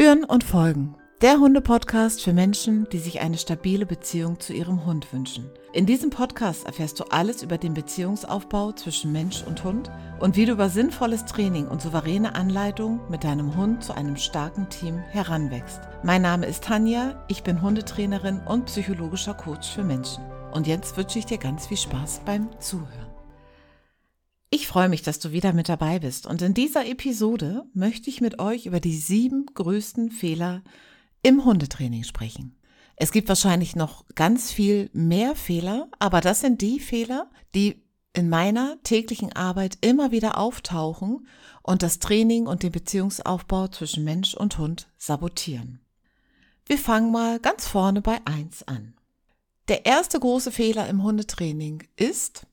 Führen und Folgen. Der Hunde-Podcast für Menschen, die sich eine stabile Beziehung zu ihrem Hund wünschen. In diesem Podcast erfährst du alles über den Beziehungsaufbau zwischen Mensch und Hund und wie du über sinnvolles Training und souveräne Anleitung mit deinem Hund zu einem starken Team heranwächst. Mein Name ist Tanja, ich bin Hundetrainerin und psychologischer Coach für Menschen. Und jetzt wünsche ich dir ganz viel Spaß beim Zuhören. Ich freue mich, dass du wieder mit dabei bist und in dieser Episode möchte ich mit euch über die sieben größten Fehler im Hundetraining sprechen. Es gibt wahrscheinlich noch ganz viel mehr Fehler, aber das sind die Fehler, die in meiner täglichen Arbeit immer wieder auftauchen und das Training und den Beziehungsaufbau zwischen Mensch und Hund sabotieren. Wir fangen mal ganz vorne bei eins an. Der erste große Fehler im Hundetraining ist,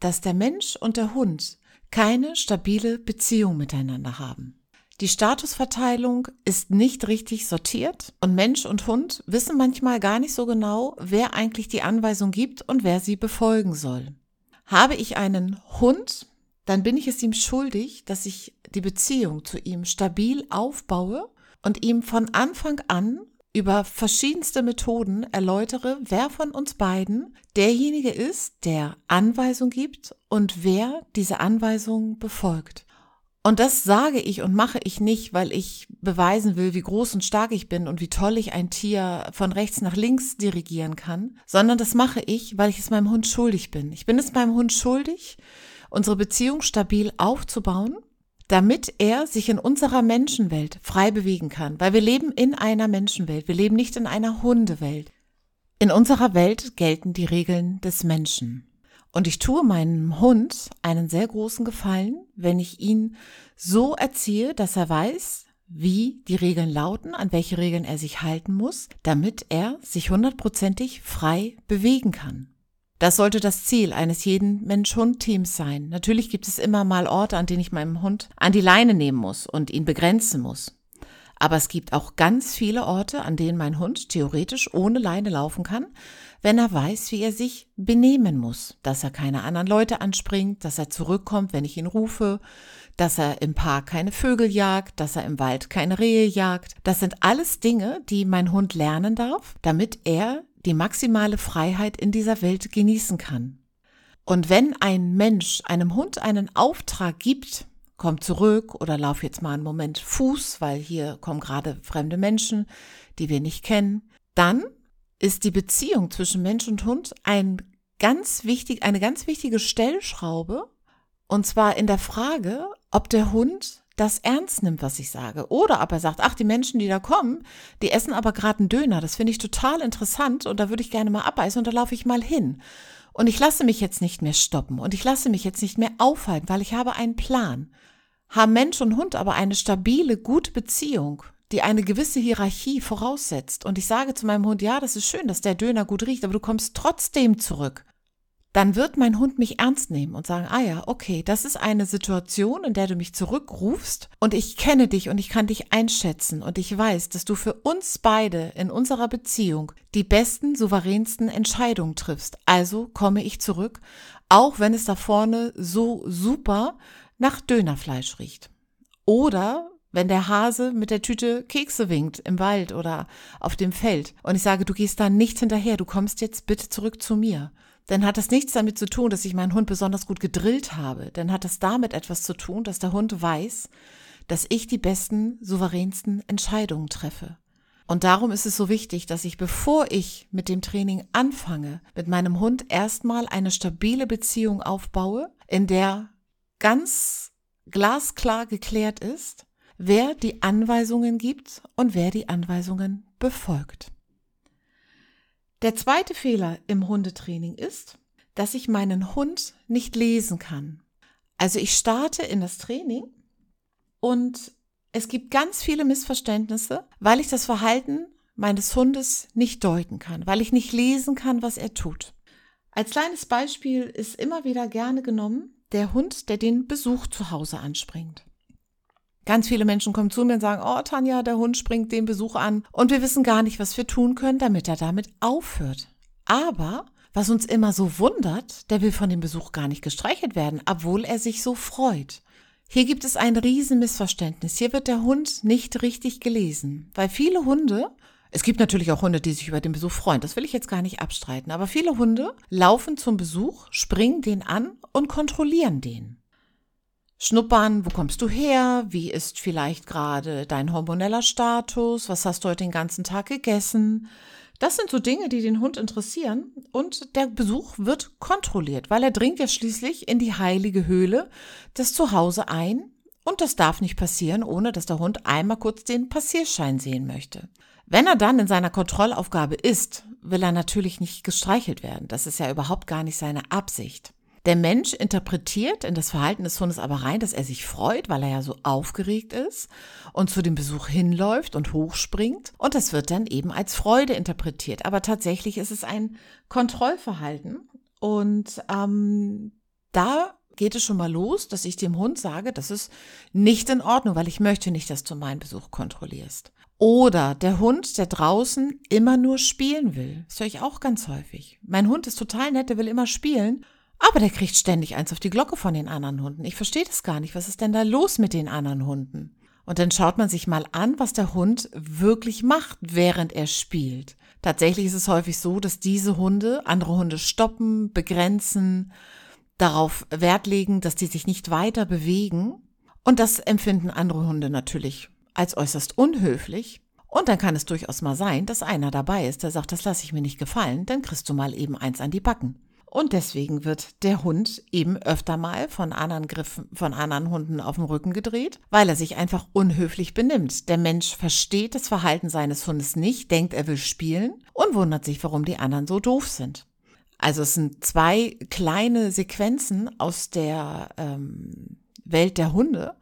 dass der Mensch und der Hund keine stabile Beziehung miteinander haben. Die Statusverteilung ist nicht richtig sortiert und Mensch und Hund wissen manchmal gar nicht so genau, wer eigentlich die Anweisung gibt und wer sie befolgen soll. Habe ich einen Hund, dann bin ich es ihm schuldig, dass ich die Beziehung zu ihm stabil aufbaue und ihm von Anfang an über verschiedenste Methoden erläutere, wer von uns beiden derjenige ist, der Anweisung gibt und wer diese Anweisung befolgt. Und das sage ich und mache ich nicht, weil ich beweisen will, wie groß und stark ich bin und wie toll ich ein Tier von rechts nach links dirigieren kann, sondern das mache ich, weil ich es meinem Hund schuldig bin. Ich bin es meinem Hund schuldig, unsere Beziehung stabil aufzubauen damit er sich in unserer Menschenwelt frei bewegen kann, weil wir leben in einer Menschenwelt, wir leben nicht in einer Hundewelt. In unserer Welt gelten die Regeln des Menschen. Und ich tue meinem Hund einen sehr großen Gefallen, wenn ich ihn so erziehe, dass er weiß, wie die Regeln lauten, an welche Regeln er sich halten muss, damit er sich hundertprozentig frei bewegen kann. Das sollte das Ziel eines jeden Mensch-Hund-Teams sein. Natürlich gibt es immer mal Orte, an denen ich meinem Hund an die Leine nehmen muss und ihn begrenzen muss. Aber es gibt auch ganz viele Orte, an denen mein Hund theoretisch ohne Leine laufen kann, wenn er weiß, wie er sich benehmen muss, dass er keine anderen Leute anspringt, dass er zurückkommt, wenn ich ihn rufe, dass er im Park keine Vögel jagt, dass er im Wald keine Rehe jagt. Das sind alles Dinge, die mein Hund lernen darf, damit er die maximale Freiheit in dieser Welt genießen kann. Und wenn ein Mensch einem Hund einen Auftrag gibt, komm zurück oder lauf jetzt mal einen Moment Fuß, weil hier kommen gerade fremde Menschen, die wir nicht kennen, dann ist die Beziehung zwischen Mensch und Hund ein ganz wichtig, eine ganz wichtige Stellschraube. Und zwar in der Frage, ob der Hund das ernst nimmt, was ich sage. Oder ob er sagt, ach, die Menschen, die da kommen, die essen aber gerade einen Döner. Das finde ich total interessant und da würde ich gerne mal abbeißen und da laufe ich mal hin. Und ich lasse mich jetzt nicht mehr stoppen und ich lasse mich jetzt nicht mehr aufhalten, weil ich habe einen Plan. Haben Mensch und Hund aber eine stabile, gute Beziehung, die eine gewisse Hierarchie voraussetzt. Und ich sage zu meinem Hund, ja, das ist schön, dass der Döner gut riecht, aber du kommst trotzdem zurück dann wird mein Hund mich ernst nehmen und sagen, ah ja, okay, das ist eine Situation, in der du mich zurückrufst und ich kenne dich und ich kann dich einschätzen und ich weiß, dass du für uns beide in unserer Beziehung die besten, souveränsten Entscheidungen triffst. Also komme ich zurück, auch wenn es da vorne so super nach Dönerfleisch riecht. Oder wenn der Hase mit der Tüte Kekse winkt im Wald oder auf dem Feld und ich sage, du gehst da nicht hinterher, du kommst jetzt bitte zurück zu mir dann hat das nichts damit zu tun, dass ich meinen Hund besonders gut gedrillt habe. Dann hat das damit etwas zu tun, dass der Hund weiß, dass ich die besten, souveränsten Entscheidungen treffe. Und darum ist es so wichtig, dass ich, bevor ich mit dem Training anfange, mit meinem Hund erstmal eine stabile Beziehung aufbaue, in der ganz glasklar geklärt ist, wer die Anweisungen gibt und wer die Anweisungen befolgt. Der zweite Fehler im Hundetraining ist, dass ich meinen Hund nicht lesen kann. Also ich starte in das Training und es gibt ganz viele Missverständnisse, weil ich das Verhalten meines Hundes nicht deuten kann, weil ich nicht lesen kann, was er tut. Als kleines Beispiel ist immer wieder gerne genommen der Hund, der den Besuch zu Hause anspringt. Ganz viele Menschen kommen zu mir und sagen, oh Tanja, der Hund springt den Besuch an und wir wissen gar nicht, was wir tun können, damit er damit aufhört. Aber was uns immer so wundert, der will von dem Besuch gar nicht gestreichelt werden, obwohl er sich so freut. Hier gibt es ein Riesenmissverständnis. Hier wird der Hund nicht richtig gelesen, weil viele Hunde es gibt natürlich auch Hunde, die sich über den Besuch freuen. Das will ich jetzt gar nicht abstreiten. Aber viele Hunde laufen zum Besuch, springen den an und kontrollieren den. Schnuppern, wo kommst du her? Wie ist vielleicht gerade dein hormoneller Status? Was hast du heute den ganzen Tag gegessen? Das sind so Dinge, die den Hund interessieren. Und der Besuch wird kontrolliert, weil er dringt ja schließlich in die heilige Höhle des Zuhause ein. Und das darf nicht passieren, ohne dass der Hund einmal kurz den Passierschein sehen möchte. Wenn er dann in seiner Kontrollaufgabe ist, will er natürlich nicht gestreichelt werden. Das ist ja überhaupt gar nicht seine Absicht. Der Mensch interpretiert in das Verhalten des Hundes aber rein, dass er sich freut, weil er ja so aufgeregt ist und zu dem Besuch hinläuft und hochspringt. Und das wird dann eben als Freude interpretiert. Aber tatsächlich ist es ein Kontrollverhalten. Und ähm, da geht es schon mal los, dass ich dem Hund sage, das ist nicht in Ordnung, weil ich möchte nicht, dass du meinen Besuch kontrollierst. Oder der Hund, der draußen immer nur spielen will. Das höre ich auch ganz häufig. Mein Hund ist total nett, der will immer spielen, aber der kriegt ständig eins auf die Glocke von den anderen Hunden. Ich verstehe das gar nicht. Was ist denn da los mit den anderen Hunden? Und dann schaut man sich mal an, was der Hund wirklich macht, während er spielt. Tatsächlich ist es häufig so, dass diese Hunde andere Hunde stoppen, begrenzen, darauf Wert legen, dass die sich nicht weiter bewegen. Und das empfinden andere Hunde natürlich als äußerst unhöflich. Und dann kann es durchaus mal sein, dass einer dabei ist, der sagt, das lasse ich mir nicht gefallen, dann kriegst du mal eben eins an die Backen. Und deswegen wird der Hund eben öfter mal von anderen Griffen, von anderen Hunden auf dem Rücken gedreht, weil er sich einfach unhöflich benimmt. Der Mensch versteht das Verhalten seines Hundes nicht, denkt, er will spielen und wundert sich, warum die anderen so doof sind. Also es sind zwei kleine Sequenzen aus der ähm, Welt der Hunde,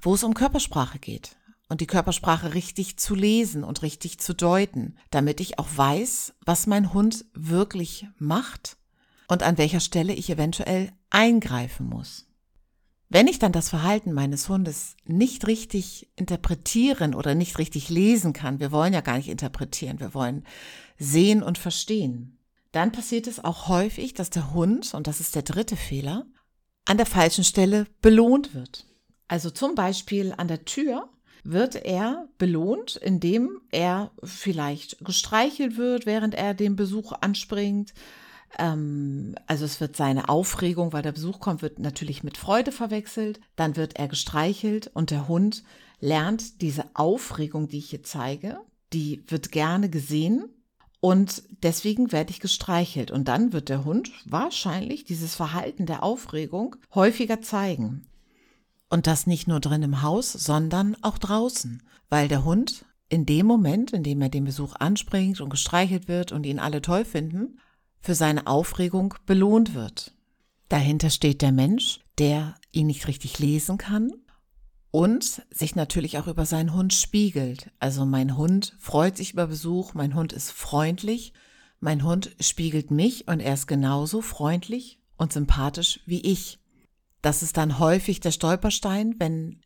wo es um Körpersprache geht und die Körpersprache richtig zu lesen und richtig zu deuten, damit ich auch weiß, was mein Hund wirklich macht und an welcher Stelle ich eventuell eingreifen muss. Wenn ich dann das Verhalten meines Hundes nicht richtig interpretieren oder nicht richtig lesen kann, wir wollen ja gar nicht interpretieren, wir wollen sehen und verstehen, dann passiert es auch häufig, dass der Hund, und das ist der dritte Fehler, an der falschen Stelle belohnt wird. Also zum Beispiel an der Tür wird er belohnt, indem er vielleicht gestreichelt wird, während er den Besuch anspringt. Ähm, also es wird seine Aufregung, weil der Besuch kommt, wird natürlich mit Freude verwechselt. Dann wird er gestreichelt und der Hund lernt diese Aufregung, die ich hier zeige, die wird gerne gesehen und deswegen werde ich gestreichelt. Und dann wird der Hund wahrscheinlich dieses Verhalten der Aufregung häufiger zeigen. Und das nicht nur drin im Haus, sondern auch draußen, weil der Hund in dem Moment, in dem er den Besuch anspringt und gestreichelt wird und ihn alle toll finden, für seine Aufregung belohnt wird. Dahinter steht der Mensch, der ihn nicht richtig lesen kann und sich natürlich auch über seinen Hund spiegelt. Also mein Hund freut sich über Besuch, mein Hund ist freundlich, mein Hund spiegelt mich und er ist genauso freundlich und sympathisch wie ich. Das ist dann häufig der Stolperstein, wenn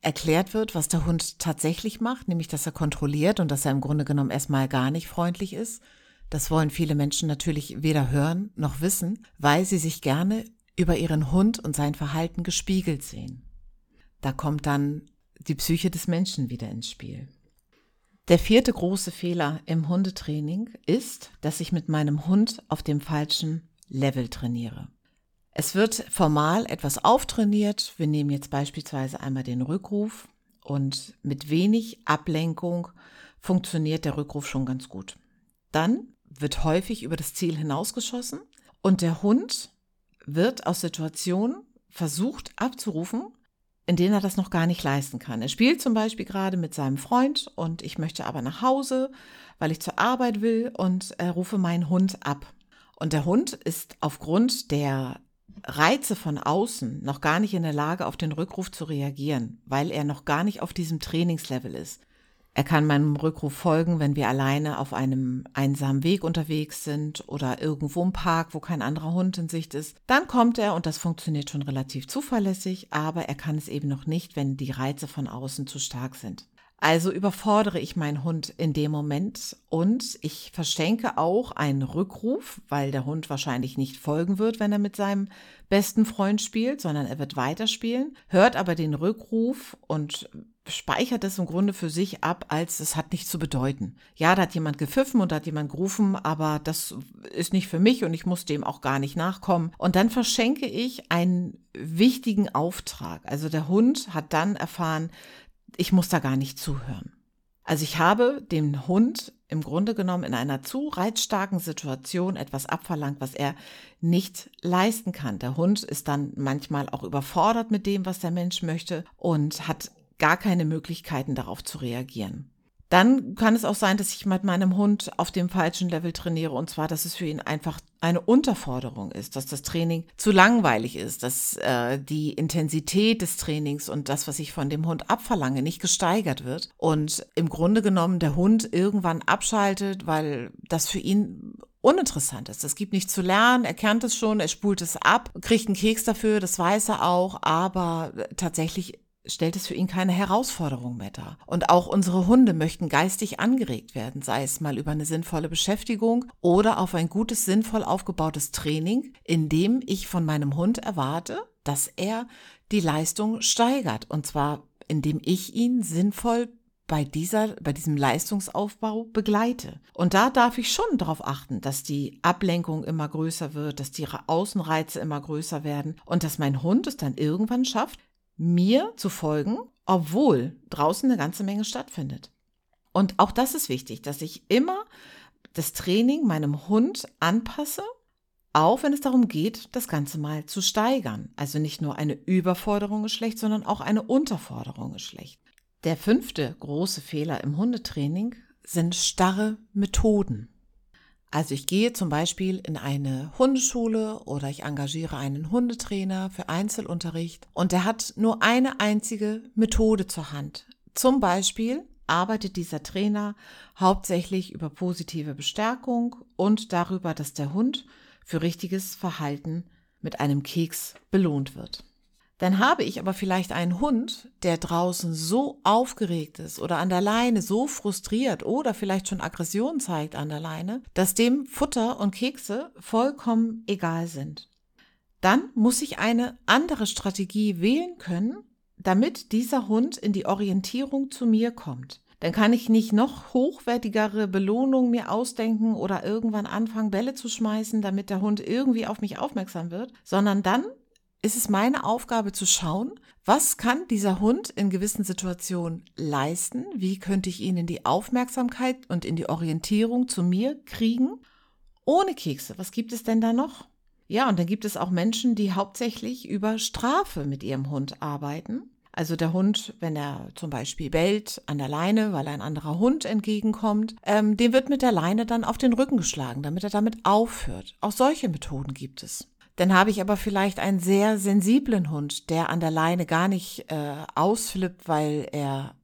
erklärt wird, was der Hund tatsächlich macht, nämlich dass er kontrolliert und dass er im Grunde genommen erstmal gar nicht freundlich ist. Das wollen viele Menschen natürlich weder hören noch wissen, weil sie sich gerne über ihren Hund und sein Verhalten gespiegelt sehen. Da kommt dann die Psyche des Menschen wieder ins Spiel. Der vierte große Fehler im Hundetraining ist, dass ich mit meinem Hund auf dem falschen Level trainiere. Es wird formal etwas auftrainiert. Wir nehmen jetzt beispielsweise einmal den Rückruf und mit wenig Ablenkung funktioniert der Rückruf schon ganz gut. Dann wird häufig über das Ziel hinausgeschossen und der Hund wird aus Situationen versucht abzurufen, in denen er das noch gar nicht leisten kann. Er spielt zum Beispiel gerade mit seinem Freund und ich möchte aber nach Hause, weil ich zur Arbeit will und äh, rufe meinen Hund ab. Und der Hund ist aufgrund der Reize von außen noch gar nicht in der Lage, auf den Rückruf zu reagieren, weil er noch gar nicht auf diesem Trainingslevel ist. Er kann meinem Rückruf folgen, wenn wir alleine auf einem einsamen Weg unterwegs sind oder irgendwo im Park, wo kein anderer Hund in Sicht ist. Dann kommt er und das funktioniert schon relativ zuverlässig, aber er kann es eben noch nicht, wenn die Reize von außen zu stark sind. Also überfordere ich meinen Hund in dem Moment und ich verschenke auch einen Rückruf, weil der Hund wahrscheinlich nicht folgen wird, wenn er mit seinem besten Freund spielt, sondern er wird weiterspielen, hört aber den Rückruf und speichert es im Grunde für sich ab, als es hat nichts zu bedeuten. Ja, da hat jemand gepfiffen und da hat jemand gerufen, aber das ist nicht für mich und ich muss dem auch gar nicht nachkommen. Und dann verschenke ich einen wichtigen Auftrag. Also der Hund hat dann erfahren, ich muss da gar nicht zuhören. Also ich habe dem Hund im Grunde genommen in einer zu reizstarken Situation etwas abverlangt, was er nicht leisten kann. Der Hund ist dann manchmal auch überfordert mit dem, was der Mensch möchte und hat gar keine Möglichkeiten darauf zu reagieren. Dann kann es auch sein, dass ich mit meinem Hund auf dem falschen Level trainiere und zwar, dass es für ihn einfach eine Unterforderung ist, dass das Training zu langweilig ist, dass äh, die Intensität des Trainings und das, was ich von dem Hund abverlange, nicht gesteigert wird und im Grunde genommen der Hund irgendwann abschaltet, weil das für ihn uninteressant ist. Es gibt nichts zu lernen, er kennt es schon, er spult es ab, kriegt einen Keks dafür, das weiß er auch, aber tatsächlich stellt es für ihn keine Herausforderung mehr dar. Und auch unsere Hunde möchten geistig angeregt werden, sei es mal über eine sinnvolle Beschäftigung oder auf ein gutes, sinnvoll aufgebautes Training, in dem ich von meinem Hund erwarte, dass er die Leistung steigert. Und zwar, indem ich ihn sinnvoll bei dieser, bei diesem Leistungsaufbau begleite. Und da darf ich schon darauf achten, dass die Ablenkung immer größer wird, dass die Außenreize immer größer werden und dass mein Hund es dann irgendwann schafft, mir zu folgen, obwohl draußen eine ganze Menge stattfindet. Und auch das ist wichtig, dass ich immer das Training meinem Hund anpasse, auch wenn es darum geht, das Ganze mal zu steigern. Also nicht nur eine Überforderung ist schlecht, sondern auch eine Unterforderung ist schlecht. Der fünfte große Fehler im Hundetraining sind starre Methoden. Also ich gehe zum Beispiel in eine Hundeschule oder ich engagiere einen Hundetrainer für Einzelunterricht und der hat nur eine einzige Methode zur Hand. Zum Beispiel arbeitet dieser Trainer hauptsächlich über positive Bestärkung und darüber, dass der Hund für richtiges Verhalten mit einem Keks belohnt wird. Dann habe ich aber vielleicht einen Hund, der draußen so aufgeregt ist oder an der Leine so frustriert oder vielleicht schon Aggression zeigt an der Leine, dass dem Futter und Kekse vollkommen egal sind. Dann muss ich eine andere Strategie wählen können, damit dieser Hund in die Orientierung zu mir kommt. Dann kann ich nicht noch hochwertigere Belohnungen mir ausdenken oder irgendwann anfangen, Bälle zu schmeißen, damit der Hund irgendwie auf mich aufmerksam wird, sondern dann ist es meine Aufgabe zu schauen, was kann dieser Hund in gewissen Situationen leisten? Wie könnte ich ihn in die Aufmerksamkeit und in die Orientierung zu mir kriegen? Ohne Kekse, was gibt es denn da noch? Ja, und dann gibt es auch Menschen, die hauptsächlich über Strafe mit ihrem Hund arbeiten. Also der Hund, wenn er zum Beispiel bellt an der Leine, weil ein anderer Hund entgegenkommt, ähm, dem wird mit der Leine dann auf den Rücken geschlagen, damit er damit aufhört. Auch solche Methoden gibt es. Dann habe ich aber vielleicht einen sehr sensiblen Hund, der an der Leine gar nicht äh, ausflippt, weil er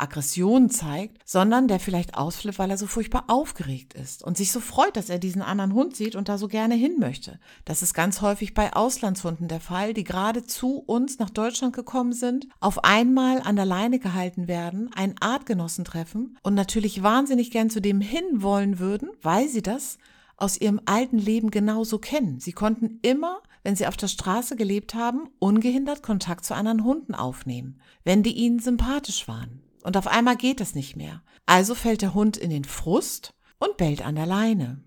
Aggression zeigt, sondern der vielleicht ausflippt, weil er so furchtbar aufgeregt ist und sich so freut, dass er diesen anderen Hund sieht und da so gerne hin möchte. Das ist ganz häufig bei Auslandshunden der Fall, die gerade zu uns nach Deutschland gekommen sind, auf einmal an der Leine gehalten werden, einen Artgenossen treffen und natürlich wahnsinnig gern zu dem hin wollen würden, weil sie das aus ihrem alten Leben genauso kennen. Sie konnten immer, wenn sie auf der Straße gelebt haben, ungehindert Kontakt zu anderen Hunden aufnehmen, wenn die ihnen sympathisch waren. Und auf einmal geht das nicht mehr. Also fällt der Hund in den Frust und bellt an der Leine.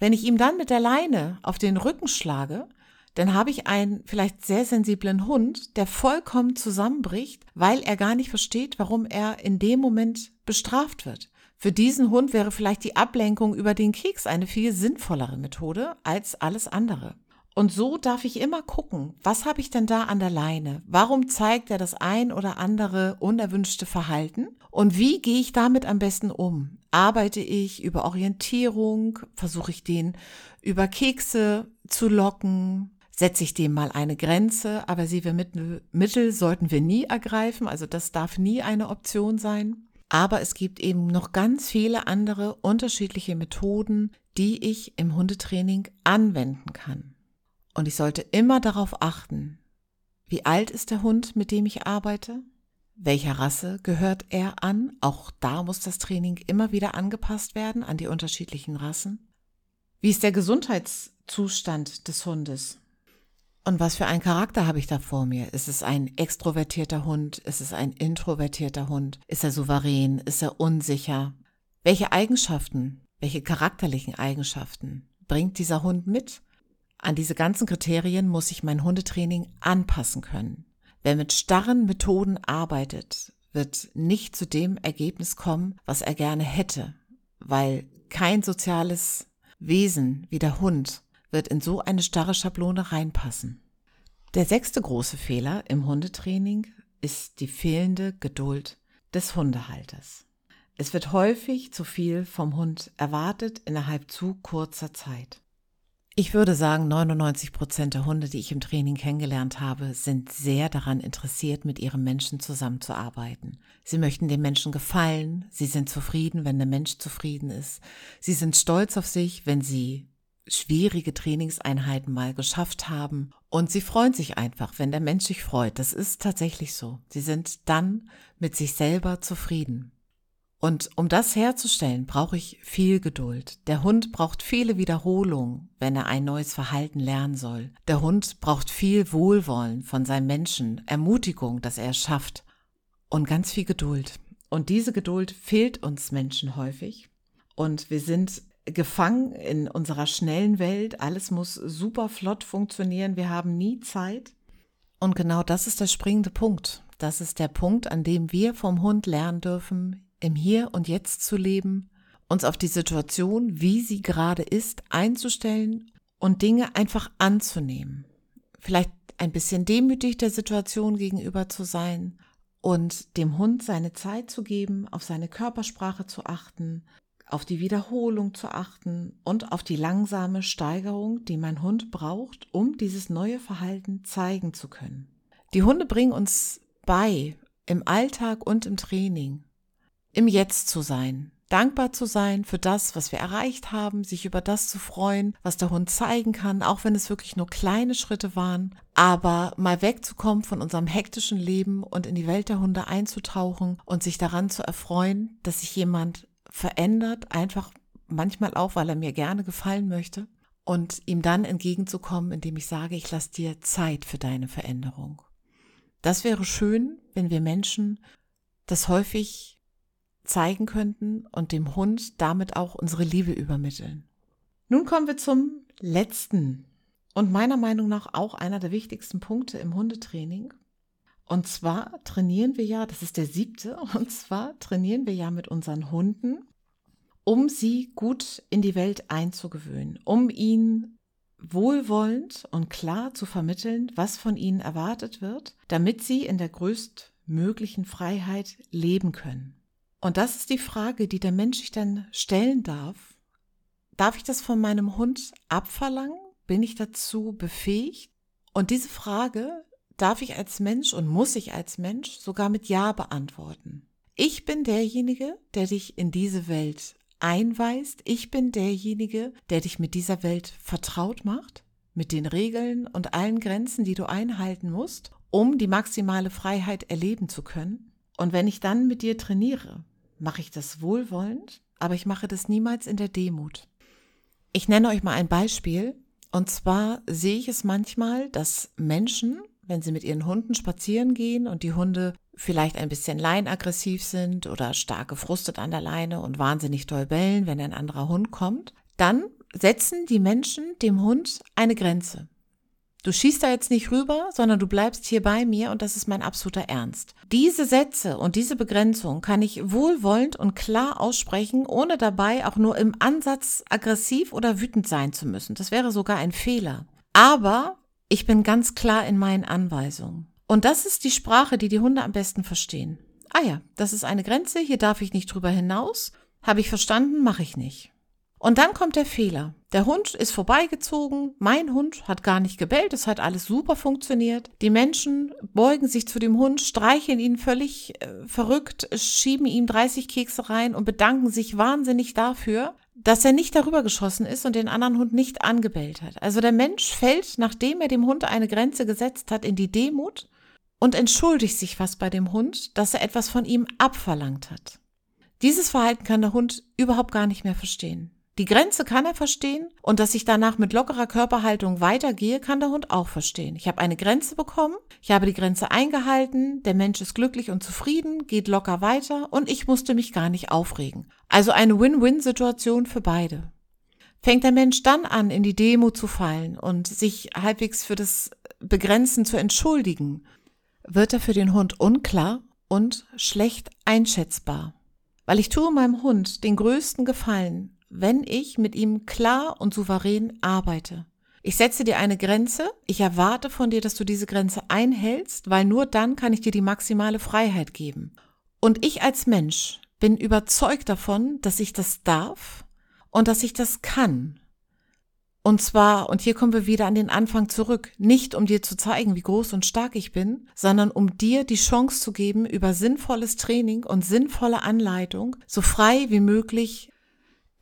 Wenn ich ihm dann mit der Leine auf den Rücken schlage, dann habe ich einen vielleicht sehr sensiblen Hund, der vollkommen zusammenbricht, weil er gar nicht versteht, warum er in dem Moment bestraft wird. Für diesen Hund wäre vielleicht die Ablenkung über den Keks eine viel sinnvollere Methode als alles andere. Und so darf ich immer gucken, was habe ich denn da an der Leine? Warum zeigt er das ein oder andere unerwünschte Verhalten? Und wie gehe ich damit am besten um? Arbeite ich über Orientierung? Versuche ich den über Kekse zu locken? Setze ich dem mal eine Grenze? Aversive Mittel sollten wir nie ergreifen, also das darf nie eine Option sein. Aber es gibt eben noch ganz viele andere unterschiedliche Methoden, die ich im Hundetraining anwenden kann. Und ich sollte immer darauf achten, wie alt ist der Hund, mit dem ich arbeite? Welcher Rasse gehört er an? Auch da muss das Training immer wieder angepasst werden an die unterschiedlichen Rassen. Wie ist der Gesundheitszustand des Hundes? Und was für einen Charakter habe ich da vor mir? Ist es ein extrovertierter Hund? Ist es ein introvertierter Hund? Ist er souverän? Ist er unsicher? Welche Eigenschaften, welche charakterlichen Eigenschaften bringt dieser Hund mit? An diese ganzen Kriterien muss ich mein Hundetraining anpassen können. Wer mit starren Methoden arbeitet, wird nicht zu dem Ergebnis kommen, was er gerne hätte, weil kein soziales Wesen wie der Hund wird in so eine starre Schablone reinpassen. Der sechste große Fehler im Hundetraining ist die fehlende Geduld des Hundehalters. Es wird häufig zu viel vom Hund erwartet innerhalb zu kurzer Zeit. Ich würde sagen, 99 Prozent der Hunde, die ich im Training kennengelernt habe, sind sehr daran interessiert, mit ihrem Menschen zusammenzuarbeiten. Sie möchten dem Menschen gefallen, sie sind zufrieden, wenn der Mensch zufrieden ist. Sie sind stolz auf sich, wenn sie schwierige Trainingseinheiten mal geschafft haben. Und sie freuen sich einfach, wenn der Mensch sich freut. Das ist tatsächlich so. Sie sind dann mit sich selber zufrieden. Und um das herzustellen, brauche ich viel Geduld. Der Hund braucht viele Wiederholungen, wenn er ein neues Verhalten lernen soll. Der Hund braucht viel Wohlwollen von seinem Menschen, Ermutigung, dass er es schafft und ganz viel Geduld. Und diese Geduld fehlt uns Menschen häufig. Und wir sind gefangen in unserer schnellen Welt. Alles muss super flott funktionieren. Wir haben nie Zeit. Und genau das ist der springende Punkt. Das ist der Punkt, an dem wir vom Hund lernen dürfen, im Hier und Jetzt zu leben, uns auf die Situation, wie sie gerade ist, einzustellen und Dinge einfach anzunehmen. Vielleicht ein bisschen demütig der Situation gegenüber zu sein und dem Hund seine Zeit zu geben, auf seine Körpersprache zu achten, auf die Wiederholung zu achten und auf die langsame Steigerung, die mein Hund braucht, um dieses neue Verhalten zeigen zu können. Die Hunde bringen uns bei, im Alltag und im Training, im Jetzt zu sein, dankbar zu sein für das, was wir erreicht haben, sich über das zu freuen, was der Hund zeigen kann, auch wenn es wirklich nur kleine Schritte waren, aber mal wegzukommen von unserem hektischen Leben und in die Welt der Hunde einzutauchen und sich daran zu erfreuen, dass sich jemand verändert, einfach manchmal auch, weil er mir gerne gefallen möchte und ihm dann entgegenzukommen, indem ich sage, ich lasse dir Zeit für deine Veränderung. Das wäre schön, wenn wir Menschen das häufig zeigen könnten und dem Hund damit auch unsere Liebe übermitteln. Nun kommen wir zum letzten und meiner Meinung nach auch einer der wichtigsten Punkte im Hundetraining. Und zwar trainieren wir ja, das ist der siebte, und zwar trainieren wir ja mit unseren Hunden, um sie gut in die Welt einzugewöhnen, um ihnen wohlwollend und klar zu vermitteln, was von ihnen erwartet wird, damit sie in der größtmöglichen Freiheit leben können. Und das ist die Frage, die der Mensch sich dann stellen darf. Darf ich das von meinem Hund abverlangen? Bin ich dazu befähigt? Und diese Frage darf ich als Mensch und muss ich als Mensch sogar mit Ja beantworten. Ich bin derjenige, der dich in diese Welt einweist. Ich bin derjenige, der dich mit dieser Welt vertraut macht, mit den Regeln und allen Grenzen, die du einhalten musst, um die maximale Freiheit erleben zu können. Und wenn ich dann mit dir trainiere, mache ich das wohlwollend, aber ich mache das niemals in der Demut. Ich nenne euch mal ein Beispiel. Und zwar sehe ich es manchmal, dass Menschen wenn sie mit ihren Hunden spazieren gehen und die Hunde vielleicht ein bisschen leinaggressiv sind oder stark gefrustet an der Leine und wahnsinnig doll bellen, wenn ein anderer Hund kommt, dann setzen die Menschen dem Hund eine Grenze. Du schießt da jetzt nicht rüber, sondern du bleibst hier bei mir und das ist mein absoluter Ernst. Diese Sätze und diese Begrenzung kann ich wohlwollend und klar aussprechen, ohne dabei auch nur im Ansatz aggressiv oder wütend sein zu müssen. Das wäre sogar ein Fehler. Aber ich bin ganz klar in meinen Anweisungen. Und das ist die Sprache, die die Hunde am besten verstehen. Ah ja, das ist eine Grenze, hier darf ich nicht drüber hinaus. Habe ich verstanden, mache ich nicht. Und dann kommt der Fehler. Der Hund ist vorbeigezogen, mein Hund hat gar nicht gebellt, es hat alles super funktioniert. Die Menschen beugen sich zu dem Hund, streicheln ihn völlig äh, verrückt, schieben ihm 30 Kekse rein und bedanken sich wahnsinnig dafür, dass er nicht darüber geschossen ist und den anderen Hund nicht angebellt hat. Also der Mensch fällt, nachdem er dem Hund eine Grenze gesetzt hat, in die Demut und entschuldigt sich was bei dem Hund, dass er etwas von ihm abverlangt hat. Dieses Verhalten kann der Hund überhaupt gar nicht mehr verstehen. Die Grenze kann er verstehen und dass ich danach mit lockerer Körperhaltung weitergehe, kann der Hund auch verstehen. Ich habe eine Grenze bekommen, ich habe die Grenze eingehalten, der Mensch ist glücklich und zufrieden, geht locker weiter und ich musste mich gar nicht aufregen. Also eine Win-Win-Situation für beide. Fängt der Mensch dann an, in die Demo zu fallen und sich halbwegs für das Begrenzen zu entschuldigen, wird er für den Hund unklar und schlecht einschätzbar. Weil ich tue meinem Hund den größten Gefallen, wenn ich mit ihm klar und souverän arbeite. Ich setze dir eine Grenze, ich erwarte von dir, dass du diese Grenze einhältst, weil nur dann kann ich dir die maximale Freiheit geben. Und ich als Mensch bin überzeugt davon, dass ich das darf und dass ich das kann. Und zwar, und hier kommen wir wieder an den Anfang zurück, nicht um dir zu zeigen, wie groß und stark ich bin, sondern um dir die Chance zu geben, über sinnvolles Training und sinnvolle Anleitung so frei wie möglich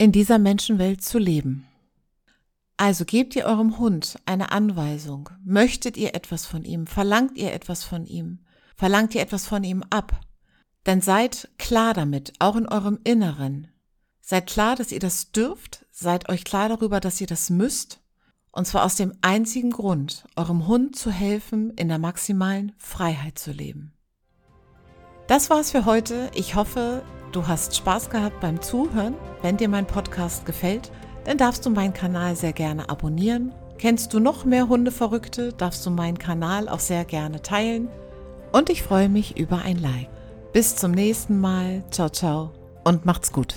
in dieser Menschenwelt zu leben. Also gebt ihr eurem Hund eine Anweisung. Möchtet ihr etwas von ihm? Verlangt ihr etwas von ihm? Verlangt ihr etwas von ihm ab? Dann seid klar damit, auch in eurem Inneren. Seid klar, dass ihr das dürft. Seid euch klar darüber, dass ihr das müsst. Und zwar aus dem einzigen Grund, eurem Hund zu helfen, in der maximalen Freiheit zu leben. Das war's für heute. Ich hoffe, du hast Spaß gehabt beim Zuhören. Wenn dir mein Podcast gefällt, dann darfst du meinen Kanal sehr gerne abonnieren. Kennst du noch mehr Hundeverrückte, darfst du meinen Kanal auch sehr gerne teilen. Und ich freue mich über ein Like. Bis zum nächsten Mal. Ciao, ciao und macht's gut.